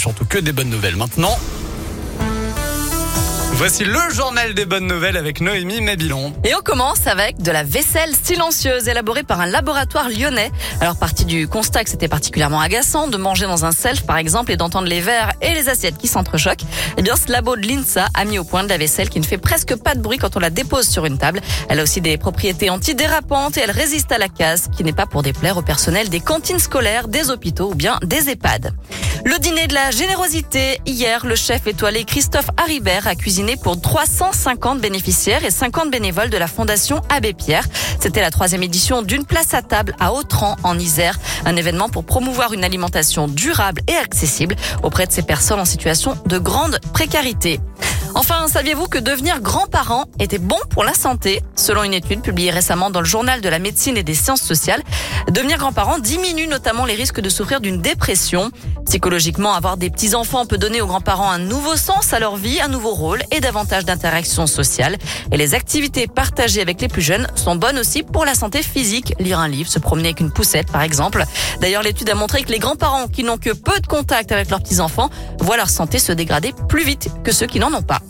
surtout que des bonnes nouvelles maintenant. Voici le journal des bonnes nouvelles avec Noémie Mabilon. Et on commence avec de la vaisselle silencieuse élaborée par un laboratoire lyonnais. Alors partie du constat que c'était particulièrement agaçant de manger dans un self par exemple et d'entendre les verres et les assiettes qui s'entrechoquent. Eh bien ce labo de l'INSA a mis au point de la vaisselle qui ne fait presque pas de bruit quand on la dépose sur une table. Elle a aussi des propriétés antidérapantes et elle résiste à la casse qui n'est pas pour déplaire au personnel des cantines scolaires, des hôpitaux ou bien des EHPAD. Le dîner de la générosité. Hier, le chef étoilé Christophe Haribert a cuisiné pour 350 bénéficiaires et 50 bénévoles de la Fondation Abbé Pierre. C'était la troisième édition d'une place à table à Autran, en Isère. Un événement pour promouvoir une alimentation durable et accessible auprès de ces personnes en situation de grande précarité. Enfin, saviez-vous que devenir grand-parent était bon pour la santé? Selon une étude publiée récemment dans le journal de la médecine et des sciences sociales, devenir grand-parent diminue notamment les risques de souffrir d'une dépression. Psychologiquement, avoir des petits-enfants peut donner aux grands-parents un nouveau sens à leur vie, un nouveau rôle et davantage d'interactions sociales. Et les activités partagées avec les plus jeunes sont bonnes aussi pour la santé physique. Lire un livre, se promener avec une poussette par exemple. D'ailleurs, l'étude a montré que les grands-parents qui n'ont que peu de contact avec leurs petits-enfants voient leur santé se dégrader plus vite que ceux qui n'en ont pas.